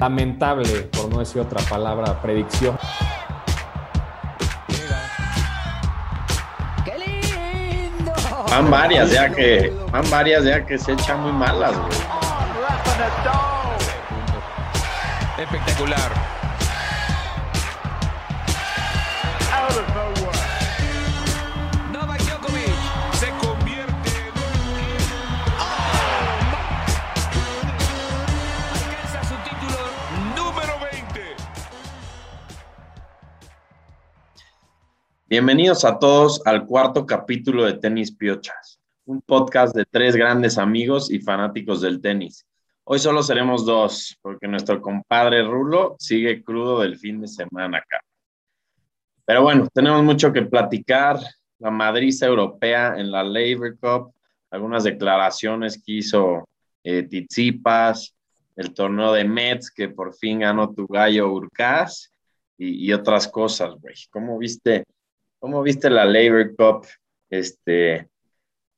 lamentable, por no decir otra palabra, predicción. Van varias ya que, van varias ya que se echan muy malas, güey. Espectacular. Bienvenidos a todos al cuarto capítulo de Tenis Piochas, un podcast de tres grandes amigos y fanáticos del tenis. Hoy solo seremos dos, porque nuestro compadre Rulo sigue crudo del fin de semana acá. Pero bueno, tenemos mucho que platicar. La madriza europea en la Labor Cup, algunas declaraciones que hizo eh, Tizipas, el torneo de Mets que por fin ganó tu gallo Urcaz y, y otras cosas, güey. ¿Cómo viste, ¿Cómo viste la Labor Cup? Este,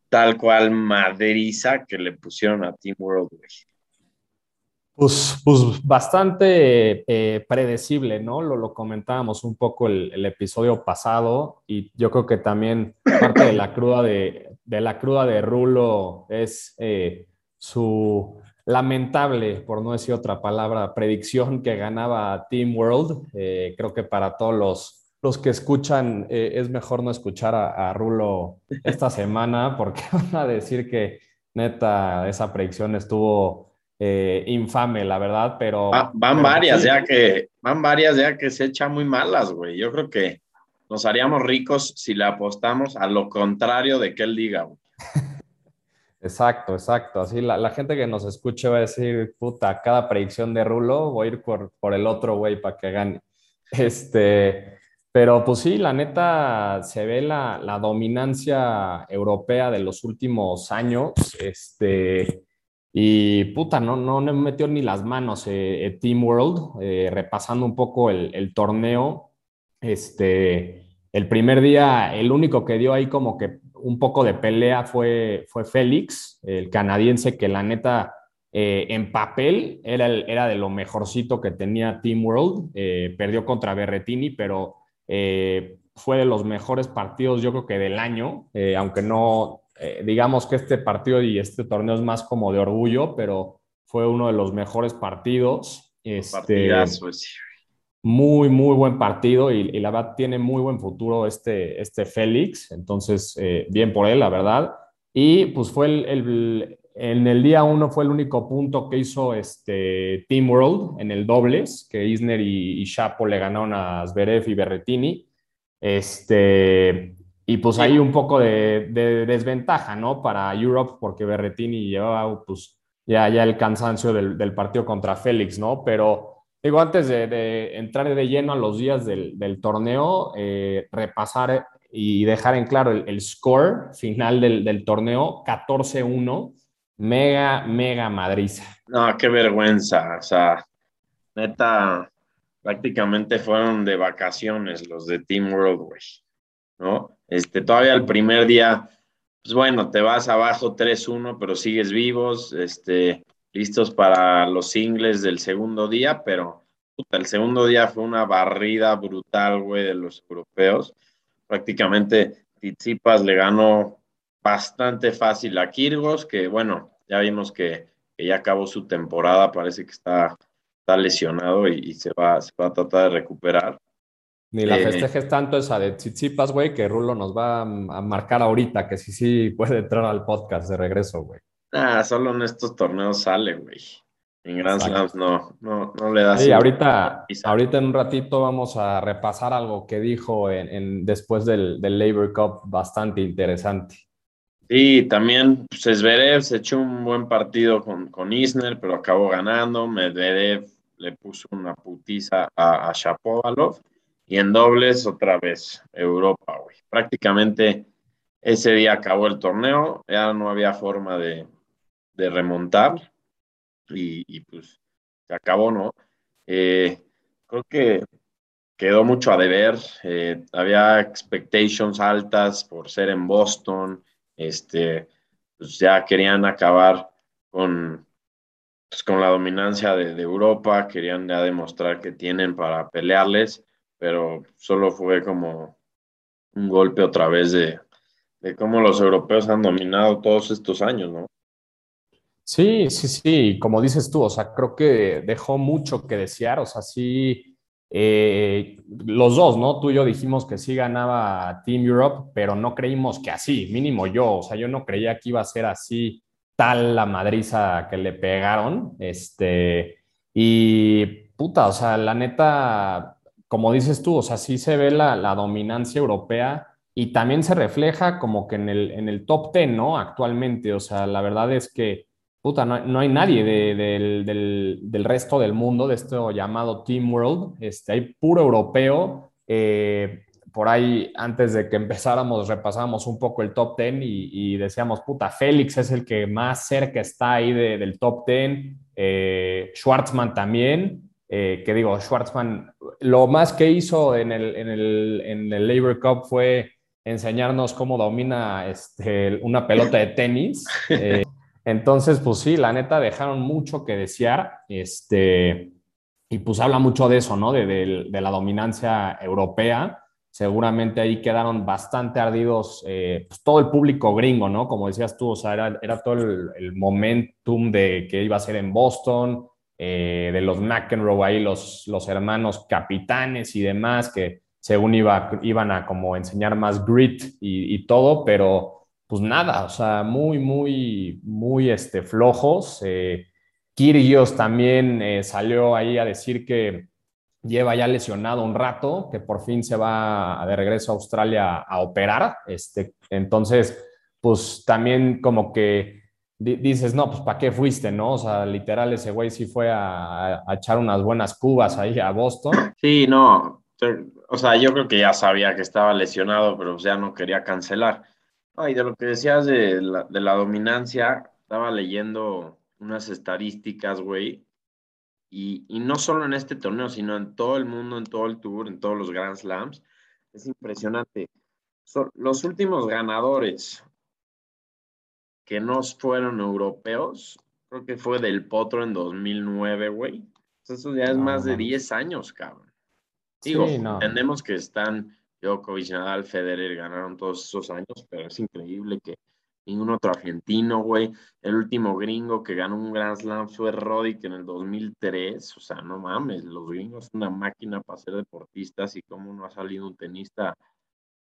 tal cual madriza que le pusieron a Team World, güey. Pues, pues bastante eh, predecible, ¿no? Lo, comentábamos un poco el, episodio pasado y yo creo que también parte de la cruda de, de la cruda de Rulo es eh, su lamentable, por no decir otra palabra, predicción que ganaba Team World. Eh, creo que para todos los, los que escuchan eh, es mejor no escuchar a, a Rulo esta semana porque van a decir que neta esa predicción estuvo eh, infame, la verdad, pero... Va, van pero varias sí. ya que, van varias ya que se echan muy malas, güey. Yo creo que nos haríamos ricos si le apostamos a lo contrario de que él diga, güey. Exacto, exacto. Así la, la, gente que nos escuche va a decir, puta, cada predicción de Rulo voy a ir por, por el otro güey para que gane. Este, pero pues sí, la neta se ve la, la dominancia europea de los últimos años. Este, y puta, no, no, no metió ni las manos eh, eh, Team World, eh, repasando un poco el, torneo. Este, el primer día, el único que dio ahí como que un poco de pelea fue, fue Félix, el canadiense que la neta en papel era, el, era de lo mejorcito que tenía Team World. Perdió contra Berretini, pero eh, fue de los mejores partidos yo creo que del año, aunque no, eh, digamos que este partido y este torneo es más como de orgullo, pero fue uno de los mejores partidos. Este. Muy, muy buen partido y, y, la verdad tiene muy buen futuro este, este Félix, entonces eh, bien por él, la verdad. Y pues fue el, el en el día uno fue el único punto que hizo este Team World en el dobles, que Isner y, y Chapo le ganaron a Zverev y Berretini. Este, y pues ahí un poco de, de, desventaja, ¿no? Para Europe, porque Berretini llevaba pues ya, ya el cansancio del, del partido contra Félix, ¿no? Pero digo, antes de, de, entrar de lleno a los días del, del torneo, eh, repasar y dejar en claro el, el score final del, del torneo, 14-1, mega, mega madriza. No, qué vergüenza, o sea, neta, prácticamente fueron de vacaciones los de Team World, güey, ¿no? Este, todavía el primer día, pues bueno, te vas abajo 3-1, pero sigues vivos, este, listos para los singles del segundo día, pero puta, el segundo día fue una barrida brutal, güey, de los europeos. Prácticamente Tsitsipas le ganó bastante fácil a Kirgos, que bueno, ya vimos que, que ya acabó su temporada, parece que está, está lesionado y, y, se, va, se va a tratar de recuperar. Ni la eh, festejes tanto esa de Tsitsipas, güey, que Rulo nos va a, marcar ahorita, que sí, sí puede entrar al podcast de regreso, güey. Ah, solo en estos torneos sale, güey. En Grand Slams no, no, no le da. Sí, ahorita, ahorita en un ratito vamos a repasar algo que dijo en, en después del, del Labor Cup, bastante interesante. Sí, también pues, Zverev se echó un buen partido con, con Isner, pero acabó ganando. Medvedev le puso una putiza a, a Shapovalov. Y en dobles, otra vez, Europa, güey. Prácticamente ese día acabó el torneo, ya no había forma de, de remontar. Y, pues se acabó, ¿no? Eh, creo que quedó mucho a deber. Eh, había expectations altas por ser en Boston. Este, pues ya querían acabar con, pues, con la dominancia de, Europa, querían ya demostrar que tienen para pelearles, pero solo fue como un golpe otra vez de, de cómo los europeos han dominado todos estos años, ¿no? Sí, sí, sí, como dices tú, o sea, creo que dejó mucho que desear, o sea, sí, eh, los dos, ¿no? Tú y yo dijimos que sí ganaba Team Europe, pero no creímos que así, mínimo yo, o sea, yo no creía que iba a ser así tal la madriza que le pegaron, este, y puta, o sea, la neta, como dices tú, o sea, sí se ve la, la dominancia europea y también se refleja como que en el, en el top 10, ¿no? Actualmente, o sea, la verdad es que puta, no, no hay nadie de, del, del, del, resto del mundo, de esto llamado Team World, este, hay puro europeo. Eh, por ahí, antes de que empezáramos, repasamos un poco el top 10 y, y, decíamos, puta, Félix es el que más cerca está ahí de, del top 10, eh, Schwartzman también, eh, que digo, Schwartzman, lo más que hizo en el, en el, en el Labor Cup fue enseñarnos cómo domina este, una pelota de tenis. Eh, entonces, pues sí, la neta dejaron mucho que desear, este, y pues habla mucho de eso, ¿no? De, la dominancia europea. Seguramente ahí quedaron bastante ardidos eh, pues todo el público gringo, ¿no? Como decías tú, o sea, era, todo el, momentum de que iba a ser en Boston, eh, de los McEnroe ahí, los, los hermanos capitanes y demás, que según iba, iban a como enseñar más grit y todo, pero pues nada, o sea, muy, muy, muy este, flojos. Eh, Kyrgios también eh, salió ahí a decir que lleva ya lesionado un rato, que por fin se va de regreso a Australia a operar. Este, entonces, pues también como que dices, no, pues ¿para qué fuiste, no? O sea, literal ese güey sí fue a, echar unas buenas cubas ahí a Boston. Sí, no, o sea, yo creo que ya sabía que estaba lesionado, pero ya no quería cancelar. Ay, de lo que decías de la, de la dominancia, estaba leyendo unas estadísticas, güey, y, y, no solo en este torneo, sino en todo el mundo, en todo el tour, en todos los Grand Slams. Es impresionante. Son los últimos ganadores que no fueron europeos, creo que fue del Potro en 2009, güey. Eso ya es no, más de 10 años, cabrón. Digo, sí, no. entendemos que están Djokovic, Nadal, Federer ganaron todos esos años, pero es increíble que ningún otro argentino, güey. El último gringo que ganó un Grand Slam fue Roddick en el 2003. O sea, no mames, los gringos son una máquina para ser deportistas y cómo no ha salido un tenista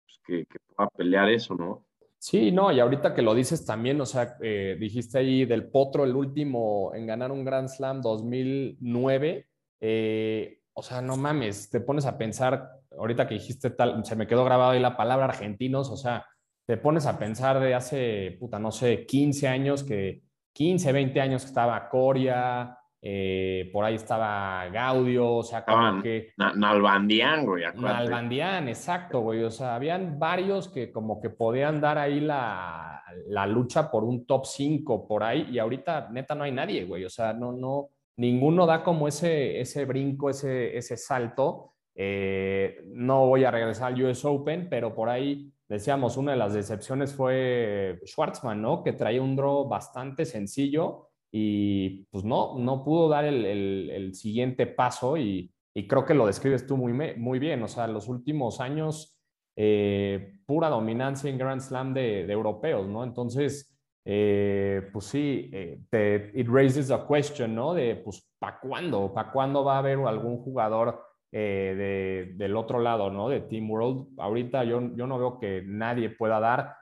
pues, que, pueda pelear eso, ¿no? Sí, no, y ahorita que lo dices también, o sea, eh, dijiste ahí del Potro, el último en ganar un Grand Slam 2009. Eh, o sea, no mames, te pones a pensar ahorita que dijiste tal, se me quedó grabado ahí la palabra argentinos, o sea, te pones a pensar de hace, puta, no sé, 15 años que, 15, 20 años que estaba Coria, eh, por ahí estaba Gaudio, o sea, como ah, que... Nalbandián, güey. Acuérdate. Nalbandián, exacto, güey. O sea, habían varios que como que podían dar ahí la, la lucha por un top 5 por ahí y ahorita neta no hay nadie, güey. O sea, no, no, ninguno da como ese, ese brinco, ese, ese salto eh, no voy a regresar al US Open, pero por ahí decíamos, una de las decepciones fue Schwartzman, ¿no? Que traía un draw bastante sencillo y pues no, no pudo dar el, siguiente paso y, creo que lo describes tú muy, muy bien. O sea, los últimos años, eh, pura dominancia en Grand Slam de, europeos, ¿no? Entonces, eh, pues sí, te, it raises a question, ¿no? De, pues, ¿para cuándo? ¿Para cuándo va a haber algún jugador eh, de, del otro lado, ¿no? De Team World. Ahorita yo, yo no veo que nadie pueda dar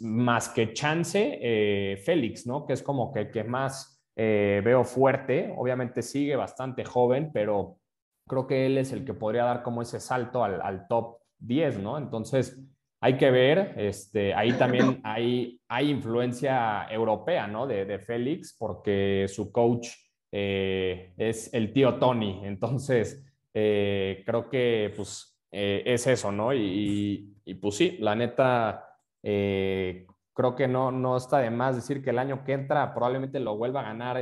más que chance eh, Félix, ¿no? Que es como que, que más eh, veo fuerte. Obviamente sigue bastante joven, pero creo que él es el que podría dar como ese salto al, al top 10, ¿no? Entonces, hay que ver, este, ahí también hay, hay influencia europea, ¿no? De, de Félix, porque su coach eh, es el tío Tony. Entonces, eh, creo que pues eh, es eso, ¿no? Y, pues sí, la neta, eh, creo que no, no está de más decir que el año que entra probablemente lo vuelva a ganar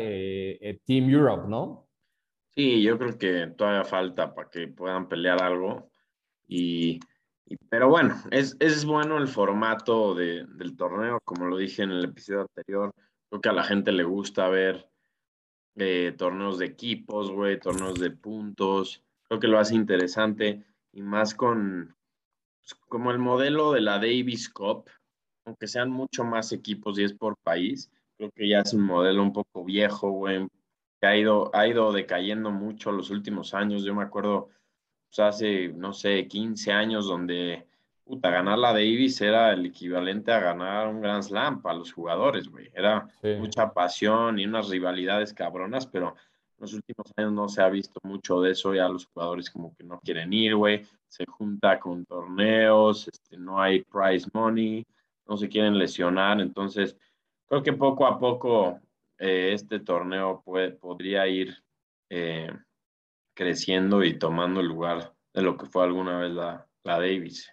Team Europe, ¿no? Sí, yo creo que todavía falta para que puedan pelear algo. Y, pero bueno, es, es bueno el formato de, del torneo, como lo dije en el episodio anterior. Creo que a la gente le gusta ver torneos de equipos, güey, torneos de puntos. Creo que lo hace interesante y más con pues, como el modelo de la Davis Cup, aunque sean mucho más equipos y es por país, creo que ya es un modelo un poco viejo, güey, que ha ido, ha ido decayendo mucho los últimos años. Yo me acuerdo pues, hace, no sé, 15 años donde puta, ganar la Davis era el equivalente a ganar un Grand Slam para los jugadores, güey. Era mucha pasión y unas rivalidades cabronas, pero los últimos años no se ha visto mucho de eso. Ya los jugadores como que no quieren ir, güey. Se junta con torneos, este, no hay prize money, no se quieren lesionar. Entonces, creo que poco a poco eh, este torneo puede, podría ir eh, creciendo y tomando el lugar de lo que fue alguna vez la, la Davis.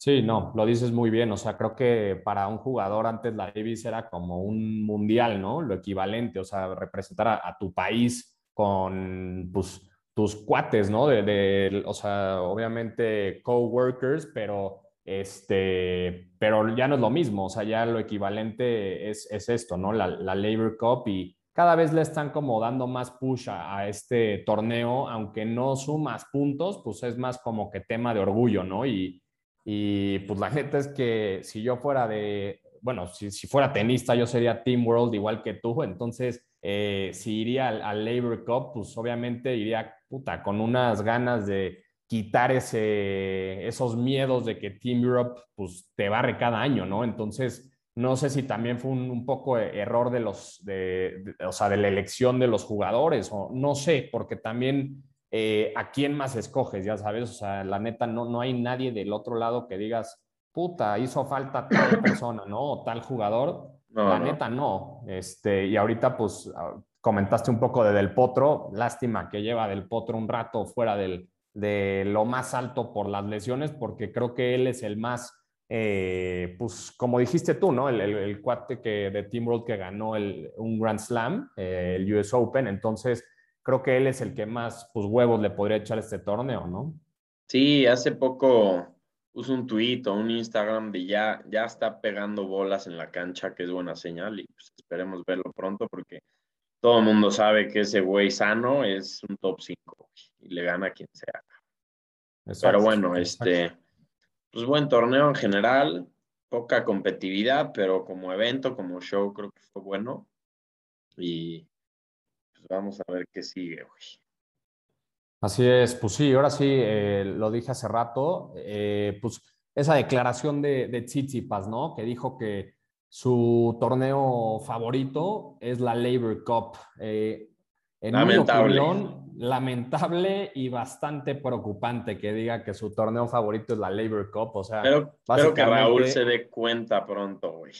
Sí, no, lo dices muy bien. O sea, creo que para un jugador antes la Davis era como un mundial, ¿no? Lo equivalente, o sea, representar a, tu país con pues, tus cuates, ¿no? De, o sea, obviamente coworkers, pero este, pero ya no es lo mismo. O sea, ya lo equivalente es, esto, ¿no? La, la, Labor Cup y cada vez le están como dando más push a, a este torneo, aunque no sumas puntos, pues es más como que tema de orgullo, ¿no? Y y pues la gente es que si yo fuera de, bueno, si, fuera tenista, yo sería Team World igual que tú. Entonces, eh, si iría al, al, Labor Cup, pues obviamente iría puta, con unas ganas de quitar ese, esos miedos de que Team Europe pues te barre cada año, ¿no? Entonces, no sé si también fue un, poco error de los, o sea, de la elección de los jugadores, o no sé, porque también eh, ¿a quién más escoges? Ya sabes, o sea, la neta, no, no hay nadie del otro lado que digas, puta, hizo falta tal persona, ¿no? O tal jugador. la neta, no. Este, y ahorita, pues, ah, comentaste un poco de Del Potro. Lástima que lleva Del Potro un rato fuera del, de lo más alto por las lesiones, porque creo que él es el más, eh, pues, como dijiste tú, ¿no? El, el, cuate que, de Team World que ganó el, un Grand Slam, eh, el US Open. Entonces, creo que él es el que más pues, huevos le podría echar este torneo, ¿no? Sí, hace poco puso un tuit o un Instagram de ya, ya está pegando bolas en la cancha, que es buena señal, y pues esperemos verlo pronto porque todo el mundo sabe que ese güey sano es un top 5 y le gana a quien sea. pero bueno, este, pues buen torneo en general, poca competitividad, pero como evento, como show, creo que fue bueno. Y pues, vamos a ver qué sigue, güey. Así es, pues sí, ahora sí, eh, lo dije hace rato, eh, pues esa declaración de, de Tsitsipas, ¿no? Que dijo que su torneo favorito es la Labor Cup. Eh, en lamentable. opinión, lamentable y bastante preocupante que diga que su torneo favorito es la Labor Cup. O sea, pero, espero que Raúl se dé cuenta pronto, güey.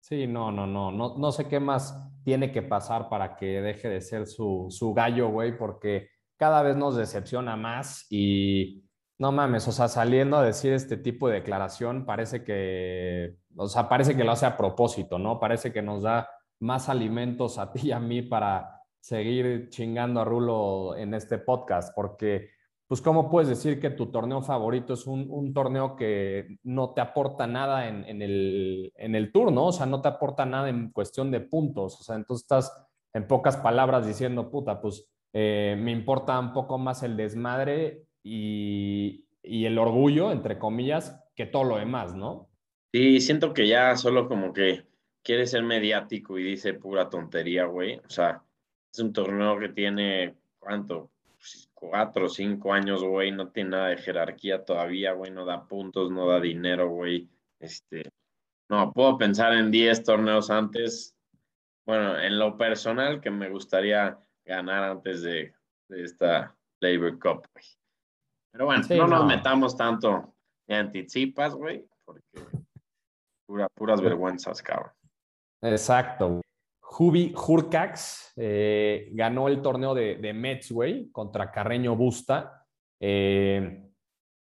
Sí, no, no, no, no, no sé qué más tiene que pasar para que deje de ser su, su gallo, güey, porque cada vez nos decepciona más y no mames, o sea, saliendo a decir este tipo de declaración, parece que, o sea, parece que lo hace a propósito, ¿no? Parece que nos da más alimentos a ti y a mí para seguir chingando a Rulo en este podcast, porque pues cómo puedes decir que tu torneo favorito es un, torneo que no te aporta nada en, el, en el tour, ¿no? O sea, no te aporta nada en cuestión de puntos. O sea, entonces estás en pocas palabras diciendo, puta, pues eh, me importa un poco más el desmadre y, y el orgullo, entre comillas, que todo lo demás, ¿no? Sí, siento que ya solo como que quiere ser mediático y dice pura tontería, güey. O sea, es un torneo que tiene, ¿cuánto? Cuatro o cinco años, güey, no tiene nada de jerarquía todavía, güey, no da puntos, no da dinero, güey. Este, no, puedo pensar en 10 torneos antes. Bueno, en lo personal, que me gustaría ganar antes de, esta Labor Cup, güey. Pero bueno, no, nos metamos tanto en anticipas, güey, porque puras vergüenzas, cabrón. Exacto. Jubi Hurcax eh, ganó el torneo de, de contra Carreño Busta. Eh,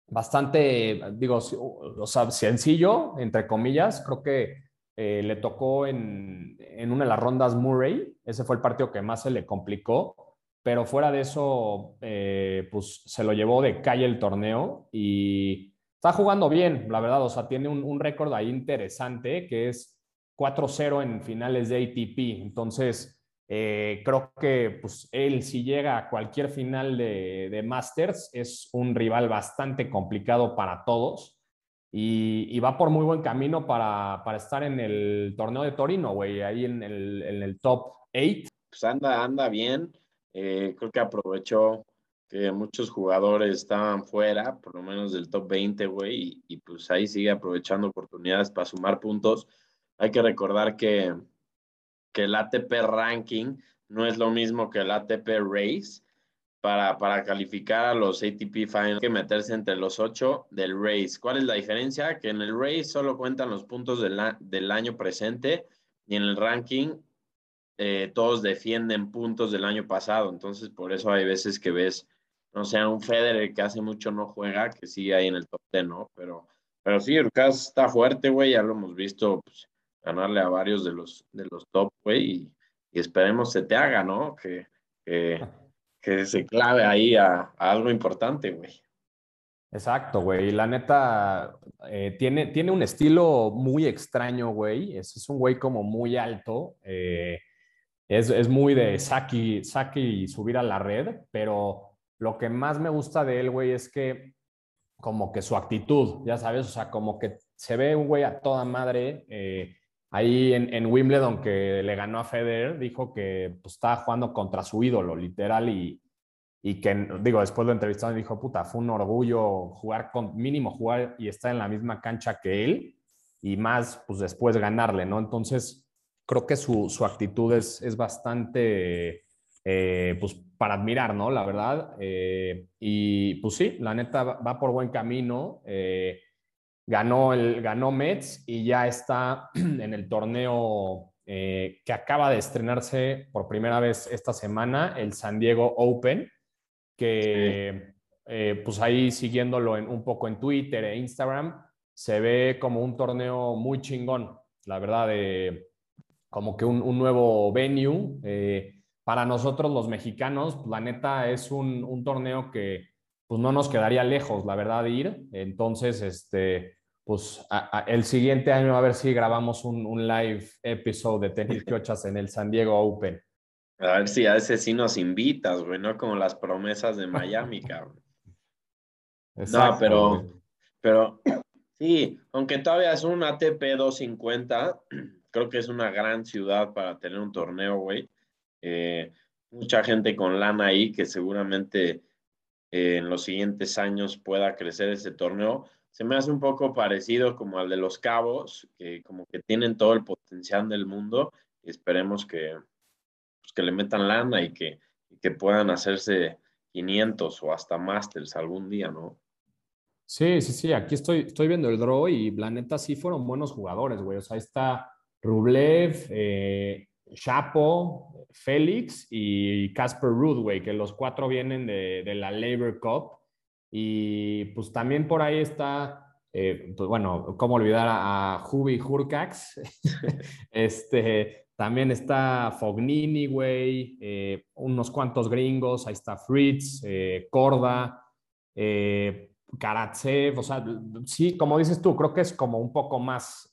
bastante, digo, o sea, sencillo, entre comillas. Creo que eh, le tocó en, en, una de las rondas Murray. Ese fue el partido que más se le complicó. Pero fuera de eso, pues se lo llevó de calle el torneo y está jugando bien, la verdad. O sea, tiene un, un récord ahí interesante que es 4-0 en finales de ATP. Entonces, Eh, creo que pues, él, si llega a cualquier final de, de Masters, es un rival bastante complicado para todos. Y, y, va por muy buen camino para, para estar en el torneo de Torino, güey, ahí en el, en el top 8. Pues anda, anda bien. Eh, creo que aprovechó que muchos jugadores estaban fuera, por lo menos del top 20, güey, y, y, pues ahí sigue aprovechando oportunidades para sumar puntos. Hay que recordar que, que el ATP ranking no es lo mismo que el ATP Race. Para, para calificar a los ATP Finals hay que meterse entre los ocho del Race. ¿Cuál es la diferencia? Que en el Race solo cuentan los puntos del, del año presente y en el ranking eh, todos defienden puntos del año pasado. Entonces, por eso hay veces que ves no sea un Federer que hace mucho no juega, que sigue ahí en el top 10, ¿no? Pero, pero sí, Urcas está fuerte, güey, ya lo hemos visto pues, ganarle a varios de los, de los top, güey, y, y, esperemos se te haga, ¿no? Que, que, se clave ahí a, algo importante, güey. Exacto, güey. La neta, eh, tiene, tiene un estilo muy extraño, güey. Es, es un güey como muy alto. Eh, es, es, muy de saque, saque y subir a la red, pero lo que más me gusta de él, güey, es que como que su actitud, ya sabes, o sea, como que se ve un güey a toda madre. Eh, ahí en, en, Wimbledon que le ganó a Federer, dijo que pues, estaba jugando contra su ídolo, literal, y, y que, digo, después lo entrevistaron y dijo, puta, fue un orgullo jugar con, mínimo jugar y estar en la misma cancha que él, y más, pues después ganarle, ¿no? Entonces, creo que su, su actitud es, es bastante, eh, pues para admirar, ¿no? La verdad. Eh, y pues sí, la neta va por buen camino. Eh, ganó, el, ganó Mets y ya está en el torneo eh, que acaba de estrenarse por primera vez esta semana, el San Diego Open, que sí. pues ahí siguiéndolo en, un poco en Twitter e Instagram, se ve como un torneo muy chingón, la verdad, como que un, un nuevo venue para nosotros los mexicanos, pues, la neta es un, un, torneo que pues no nos quedaría lejos, la verdad, de ir. Entonces, este, pues a, a, el siguiente año a ver si grabamos un, un live episode de tenis piochas en el San Diego Open. A ver si a ese sí nos invitas, güey, no como las promesas de Miami, cabrón. Exacto, no, pero, güey. pero sí, aunque todavía es un ATP 250, creo que es una gran ciudad para tener un torneo, güey. Eh, mucha gente con lana ahí que seguramente eh, en los siguientes años pueda crecer ese torneo. Se me hace un poco parecido como al de los Cabos, que como que tienen todo el potencial del mundo y esperemos que, pues, que le metan lana y que, que puedan hacerse 500 o hasta Masters algún día, ¿no? Sí, sí, sí, aquí estoy, estoy viendo el draw y la neta sí fueron buenos jugadores, güey. O sea, ahí está Rublev, eh, Chapo, Félix y Casper Ruud, que los cuatro vienen de, de, la Labor Cup. Y pues también por ahí está, eh, pues bueno, cómo olvidar a, Jubi Hurcax. este, también está Fognini, güey, eh, unos cuantos gringos, ahí está Fritz, eh, Corda, eh, Karatsev, o sea, sí, como dices tú, creo que es como un poco más,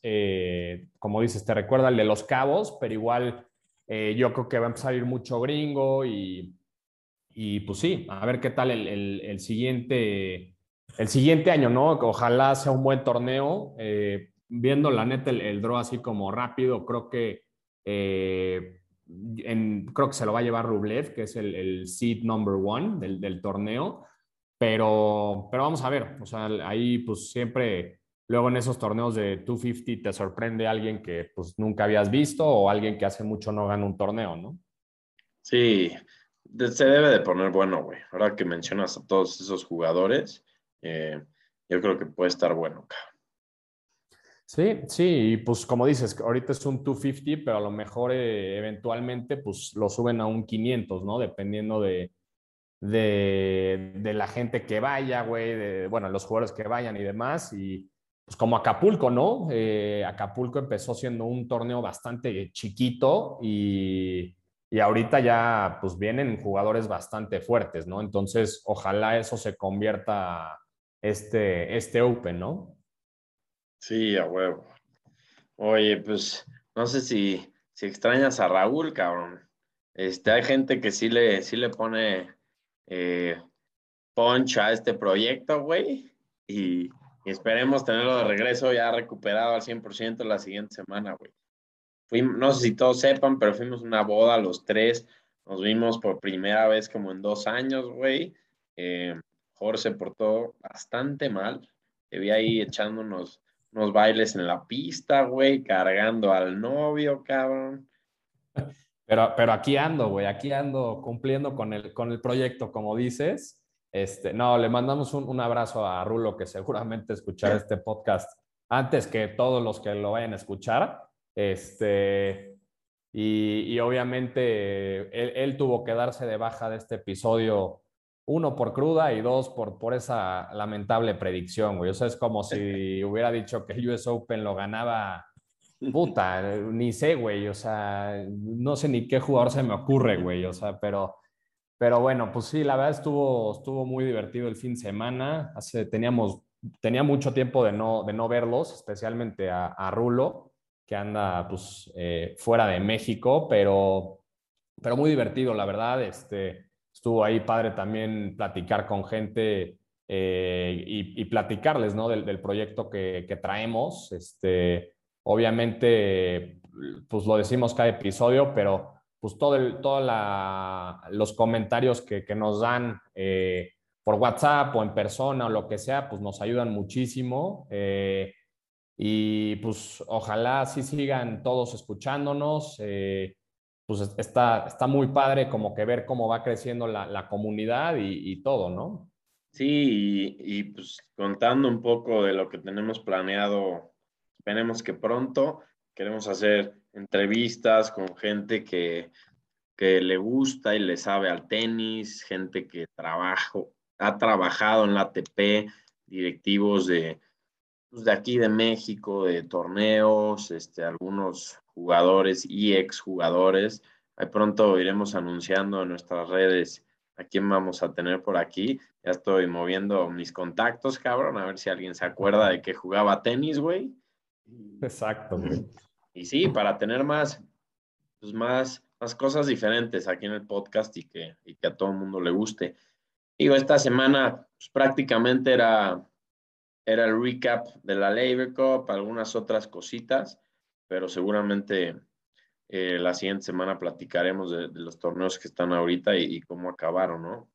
como dices, te recuerda el de los cabos, pero igual yo creo que va a empezar a ir mucho gringo y, y pues sí, a ver qué tal el, el, siguiente, el siguiente año, ¿no? Ojalá sea un buen torneo. Eh, viendo la neta el, el, draw así como rápido, creo que eh, en, creo que se lo va a llevar Rublev, que es el, el seed number one del, del torneo. Pero, pero vamos a ver, o sea, ahí pues siempre, luego en esos torneos de 250 te sorprende alguien que pues nunca habías visto o alguien que hace mucho no gana un torneo, ¿no? Sí, se debe de poner bueno, güey. Ahora que mencionas a todos esos jugadores, eh, yo creo que puede estar bueno, cabrón. Sí, sí, y pues como dices, ahorita es un 250, pero a lo mejor eh, eventualmente pues lo suben a un 500, ¿no? Dependiendo de, de, la gente que vaya, güey, bueno, los jugadores que vayan y demás. Y pues como Acapulco, ¿no? Eh, Acapulco empezó siendo un torneo bastante chiquito y, y, ahorita ya pues vienen jugadores bastante fuertes, ¿no? Entonces, ojalá eso se convierta este, este Open, ¿no? Sí, a huevo. Oye, pues no sé si, si extrañas a Raúl, cabrón. Este, hay gente que sí le, sí le pone eh, punch a este proyecto, güey. Y, y esperemos tenerlo de regreso ya recuperado al 100% la siguiente semana, güey. Fuimos- no sé si todos sepan, pero fuimos una boda los tres. Nos vimos por primera vez como en dos años, güey. Eh, Jorge se portó bastante mal. Te vi ahí echando unos, unos bailes en la pista, güey, cargando al novio, cabrón. Pero, pero aquí ando, güey, aquí ando cumpliendo con el, con el proyecto, como dices. Este, no, le mandamos un, un abrazo a Rulo, que seguramente escuchará este podcast antes que todos los que lo vayan a escuchar. Este, y, y obviamente él, él tuvo que darse de baja de este episodio, uno por cruda y dos por, por esa lamentable predicción, güey. O sea, es como si hubiera dicho que el US Open lo ganaba Puta, ni sé, güey, o sea, no sé ni qué jugador se me ocurre, güey, o sea, pero, pero bueno, pues sí, la verdad estuvo, estuvo muy divertido el fin de semana, hace, teníamos, tenía mucho tiempo de no, de no verlos, especialmente a, a Rulo, que anda, pues, eh, fuera de México, pero, pero muy divertido, la verdad, este, estuvo ahí padre también platicar con gente eh, y, platicarles, ¿no? Del, del proyecto que, que traemos, este Obviamente, pues lo decimos cada episodio, pero pues todo todos los comentarios que, que nos dan eh, por WhatsApp o en persona o lo que sea, pues nos ayudan muchísimo. Y pues ojalá sí sigan todos escuchándonos. Eh, pues está, está muy padre como que ver cómo va creciendo la, comunidad y, todo, ¿no? Sí, y, y pues contando un poco de lo que tenemos planeado Esperemos que pronto queremos hacer entrevistas con gente que, que le gusta y le sabe al tenis, gente que trabajo, ha trabajado en la ATP, directivos de, pues de aquí de México, de torneos, este, algunos jugadores y exjugadores. Ahí pronto iremos anunciando en nuestras redes a quién vamos a tener por aquí. Ya estoy moviendo mis contactos, cabrón, a ver si alguien se acuerda de que jugaba tenis, güey. Exacto. Güey. Y sí, para tener más, pues más, más cosas diferentes aquí en el podcast y que, y que a todo el mundo le guste. Digo, esta semana pues, prácticamente era, era el recap de la Labor Cup, algunas otras cositas, pero seguramente eh, la siguiente semana platicaremos de, de, los torneos que están ahorita y, y cómo acabaron, ¿no?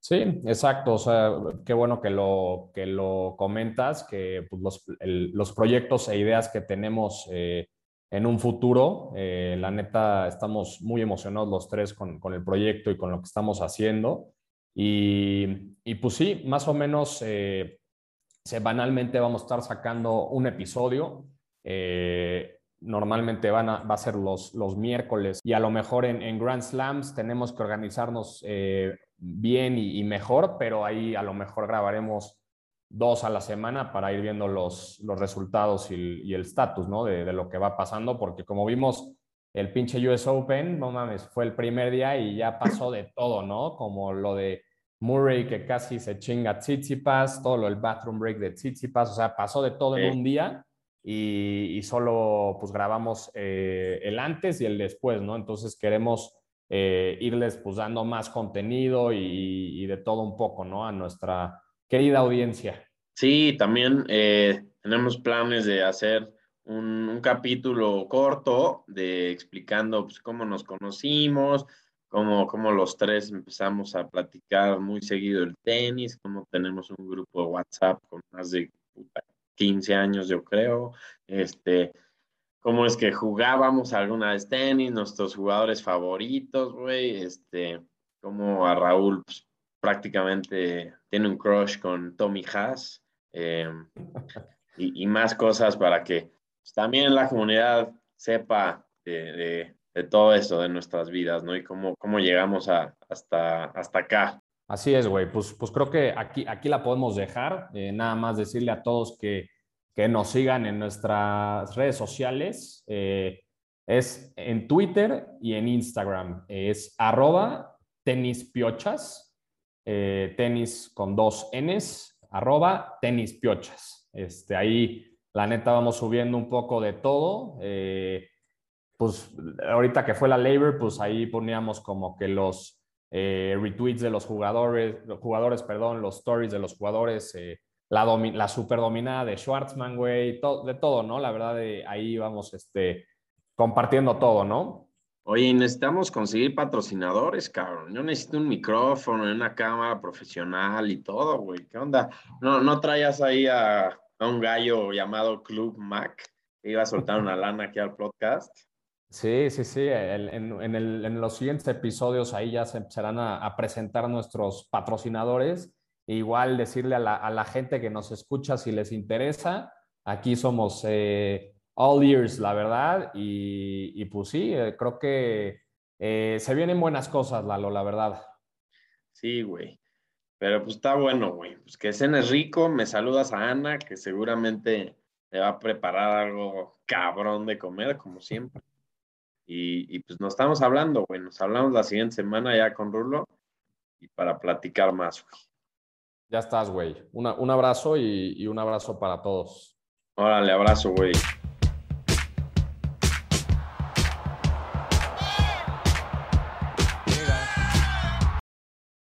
Sí, exacto. O sea, qué bueno que lo, que lo comentas, que pues, los, el, los, proyectos e ideas que tenemos eh, en un futuro, eh, la neta, estamos muy emocionados los tres con, con, el proyecto y con lo que estamos haciendo. Y, y pues sí, más o menos eh, semanalmente vamos a estar sacando un episodio. Eh, normalmente van a, va a ser los, los miércoles y a lo mejor en, Grand Slams tenemos que organizarnos eh, bien y, y, mejor, pero ahí a lo mejor grabaremos dos a la semana para ir viendo los, los resultados y, el estatus ¿no? de, de, lo que va pasando, porque como vimos el pinche US Open, no mames, fue el primer día y ya pasó de todo, ¿no? Como lo de Murray que casi se chinga a Tsitsipas, todo lo del bathroom break de Tsitsipas, o sea, pasó de todo sí. en un día y, y, solo pues grabamos eh, el antes y el después, ¿no? Entonces queremos eh, irles pues dando más contenido y, y, de todo un poco, ¿no? A nuestra querida audiencia. Sí, también eh, tenemos planes de hacer un, un, capítulo corto de explicando pues, cómo nos conocimos, cómo, cómo los tres empezamos a platicar muy seguido el tenis, cómo tenemos un grupo de WhatsApp con más de puta, 15 años, yo creo. Este, cómo es que jugábamos alguna vez tenis, nuestros jugadores favoritos, güey, este, como a Raúl pues, prácticamente tiene un crush con Tommy Haas eh, y, y, más cosas para que pues, también la comunidad sepa de, de, de, todo eso de nuestras vidas, ¿no? Y cómo, cómo llegamos a, hasta, hasta acá. Así es, güey. Pues, pues creo que aquí, aquí la podemos dejar. Eh, nada más decirle a todos que que nos sigan en nuestras redes sociales. Eh, es en Twitter y en Instagram. Es arroba tenispiochas, eh, tenis con dos Ns, arroba tenispiochas. Este, ahí, la neta, vamos subiendo un poco de todo. Eh, pues ahorita que fue la Labor, pues ahí poníamos como que los eh, retweets de los jugadores, los jugadores, perdón, los stories de los jugadores, eh, la, la super dominada de Schwartzman, güey, de todo, ¿no? La verdad, de ahí vamos este, compartiendo todo, ¿no? Oye, necesitamos conseguir patrocinadores, cabrón. Yo necesito un micrófono, una cámara profesional y todo, güey. ¿Qué onda? ¿No, no traías ahí a, a un gallo llamado Club Mac que iba a soltar una lana aquí al podcast? Sí, sí, sí. en, los siguientes episodios ahí ya se empezarán a, presentar nuestros patrocinadores. E igual decirle a la, gente que nos escucha si les interesa. Aquí somos eh, all ears, la verdad. Y, pues sí, eh, creo que eh, se vienen buenas cosas, Lalo, la verdad. Sí, güey. Pero pues está bueno, güey. Pues que cenes rico. Me saludas a Ana, que seguramente te va a preparar algo cabrón de comer, como siempre. Y, pues nos estamos hablando, güey. Nos hablamos la siguiente semana ya con Rulo y para platicar más, güey. Ya estás, güey. un abrazo y, y un abrazo para todos. Órale, abrazo, güey.